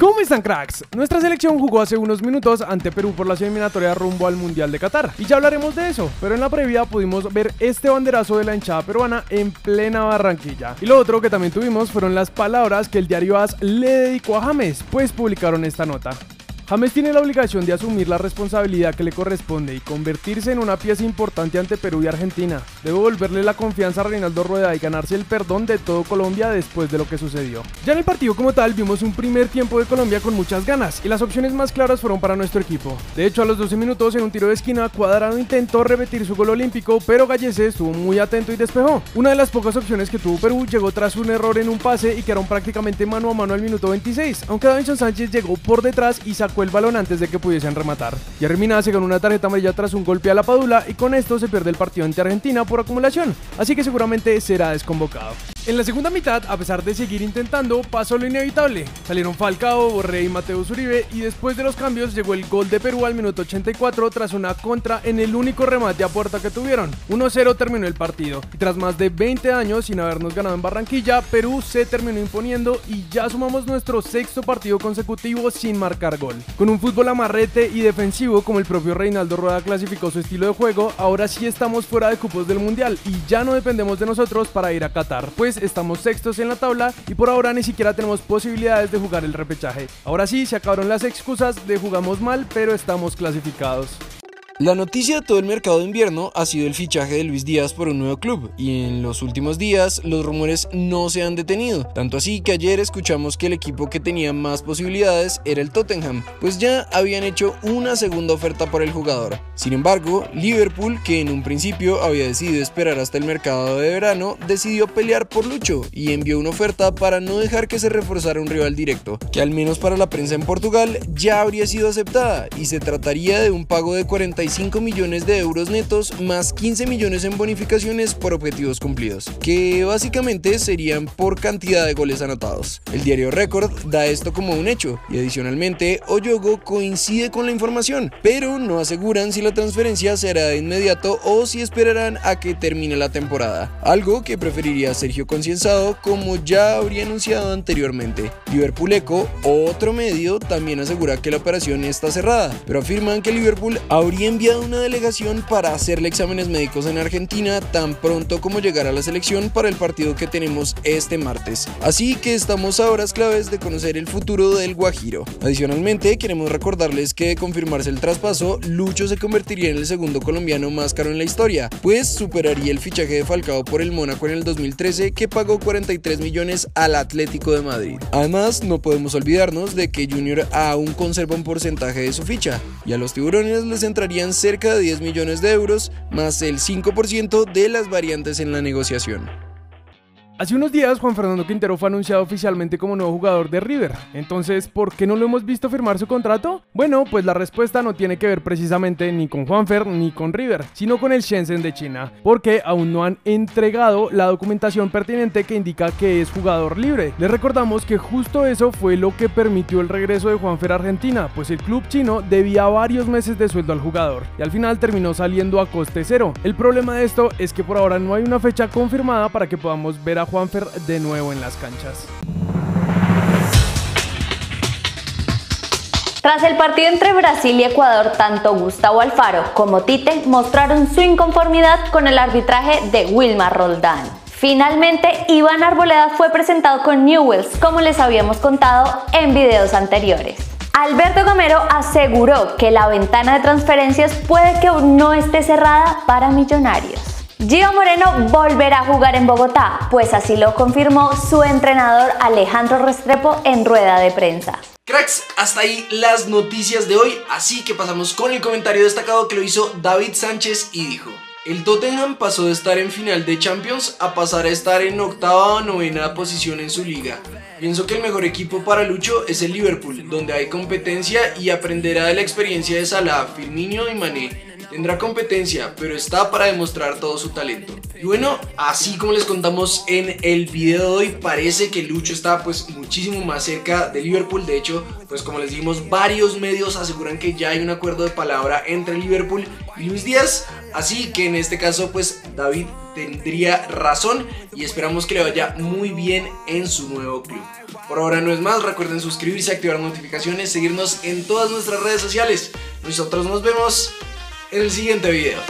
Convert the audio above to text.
¿Cómo están cracks? Nuestra selección jugó hace unos minutos ante Perú por la eliminatoria rumbo al Mundial de Qatar. Y ya hablaremos de eso, pero en la previa pudimos ver este banderazo de la hinchada peruana en plena Barranquilla. Y lo otro que también tuvimos fueron las palabras que el diario AS le dedicó a James, pues publicaron esta nota. James tiene la obligación de asumir la responsabilidad que le corresponde y convertirse en una pieza importante ante Perú y Argentina. Debe volverle la confianza a Reinaldo Rueda y ganarse el perdón de todo Colombia después de lo que sucedió. Ya en el partido como tal vimos un primer tiempo de Colombia con muchas ganas y las opciones más claras fueron para nuestro equipo. De hecho a los 12 minutos en un tiro de esquina Cuadrado intentó repetir su gol olímpico pero Gallese estuvo muy atento y despejó. Una de las pocas opciones que tuvo Perú llegó tras un error en un pase y quedaron prácticamente mano a mano al minuto 26, aunque Davinson Sánchez llegó por detrás y sacó el balón antes de que pudiesen rematar. Jerry Mina se ganó una tarjeta amarilla tras un golpe a la Padula y con esto se pierde el partido ante Argentina por acumulación, así que seguramente será desconvocado. En la segunda mitad, a pesar de seguir intentando, pasó lo inevitable. Salieron Falcao, Borré y Mateo Zuribe y después de los cambios llegó el gol de Perú al minuto 84 tras una contra en el único remate a puerta que tuvieron. 1-0 terminó el partido y tras más de 20 años sin habernos ganado en Barranquilla, Perú se terminó imponiendo y ya sumamos nuestro sexto partido consecutivo sin marcar gol. Con un fútbol amarrete y defensivo como el propio Reinaldo Rueda clasificó su estilo de juego, ahora sí estamos fuera de cupos del Mundial y ya no dependemos de nosotros para ir a Qatar. Pues estamos sextos en la tabla y por ahora ni siquiera tenemos posibilidades de jugar el repechaje. Ahora sí, se acabaron las excusas de jugamos mal, pero estamos clasificados. La noticia de todo el mercado de invierno ha sido el fichaje de Luis Díaz por un nuevo club y en los últimos días los rumores no se han detenido, tanto así que ayer escuchamos que el equipo que tenía más posibilidades era el Tottenham, pues ya habían hecho una segunda oferta por el jugador. Sin embargo, Liverpool, que en un principio había decidido esperar hasta el mercado de verano, decidió pelear por Lucho y envió una oferta para no dejar que se reforzara un rival directo, que al menos para la prensa en Portugal ya habría sido aceptada y se trataría de un pago de 45 5 millones de euros netos más 15 millones en bonificaciones por objetivos cumplidos, que básicamente serían por cantidad de goles anotados. El diario Record da esto como un hecho y adicionalmente Oyogo coincide con la información, pero no aseguran si la transferencia será de inmediato o si esperarán a que termine la temporada, algo que preferiría Sergio Concienzado como ya habría anunciado anteriormente. Liverpool Eco, otro medio, también asegura que la operación está cerrada, pero afirman que Liverpool habría enviado una delegación para hacerle exámenes médicos en Argentina tan pronto como llegar a la selección para el partido que tenemos este martes. Así que estamos a horas claves de conocer el futuro del Guajiro. Adicionalmente, queremos recordarles que de confirmarse el traspaso, Lucho se convertiría en el segundo colombiano más caro en la historia, pues superaría el fichaje de Falcao por el Mónaco en el 2013 que pagó 43 millones al Atlético de Madrid. Además, no podemos olvidarnos de que Junior aún conserva un porcentaje de su ficha y a los tiburones les cerca de 10 millones de euros, más el 5% de las variantes en la negociación. Hace unos días Juan Fernando Quintero fue anunciado oficialmente como nuevo jugador de River. Entonces, ¿por qué no lo hemos visto firmar su contrato? Bueno, pues la respuesta no tiene que ver precisamente ni con Juanfer ni con River, sino con el Shenzhen de China, porque aún no han entregado la documentación pertinente que indica que es jugador libre. Les recordamos que justo eso fue lo que permitió el regreso de Juanfer a Argentina, pues el club chino debía varios meses de sueldo al jugador y al final terminó saliendo a coste cero. El problema de esto es que por ahora no hay una fecha confirmada para que podamos ver a Juanfer de nuevo en las canchas. Tras el partido entre Brasil y Ecuador, tanto Gustavo Alfaro como Tite mostraron su inconformidad con el arbitraje de Wilmar Roldán. Finalmente, Iván Arboleda fue presentado con Newells, como les habíamos contado en videos anteriores. Alberto Gamero aseguró que la ventana de transferencias puede que no esté cerrada para millonarios. Gio Moreno volverá a jugar en Bogotá, pues así lo confirmó su entrenador Alejandro Restrepo en rueda de prensa. Cracks, hasta ahí las noticias de hoy, así que pasamos con el comentario destacado que lo hizo David Sánchez y dijo el Tottenham pasó de estar en final de Champions a pasar a estar en octava o novena posición en su liga. Pienso que el mejor equipo para Lucho es el Liverpool, donde hay competencia y aprenderá de la experiencia de Salah, Firmino y Mané. Tendrá competencia, pero está para demostrar todo su talento. Y bueno, así como les contamos en el video de hoy, parece que Lucho está pues muchísimo más cerca de Liverpool. De hecho, pues como les dijimos, varios medios aseguran que ya hay un acuerdo de palabra entre Liverpool y Luis Díaz. Así que en este caso pues David tendría razón y esperamos que le vaya muy bien en su nuevo club. Por ahora no es más, recuerden suscribirse, activar notificaciones, seguirnos en todas nuestras redes sociales. Nosotros nos vemos en el siguiente video.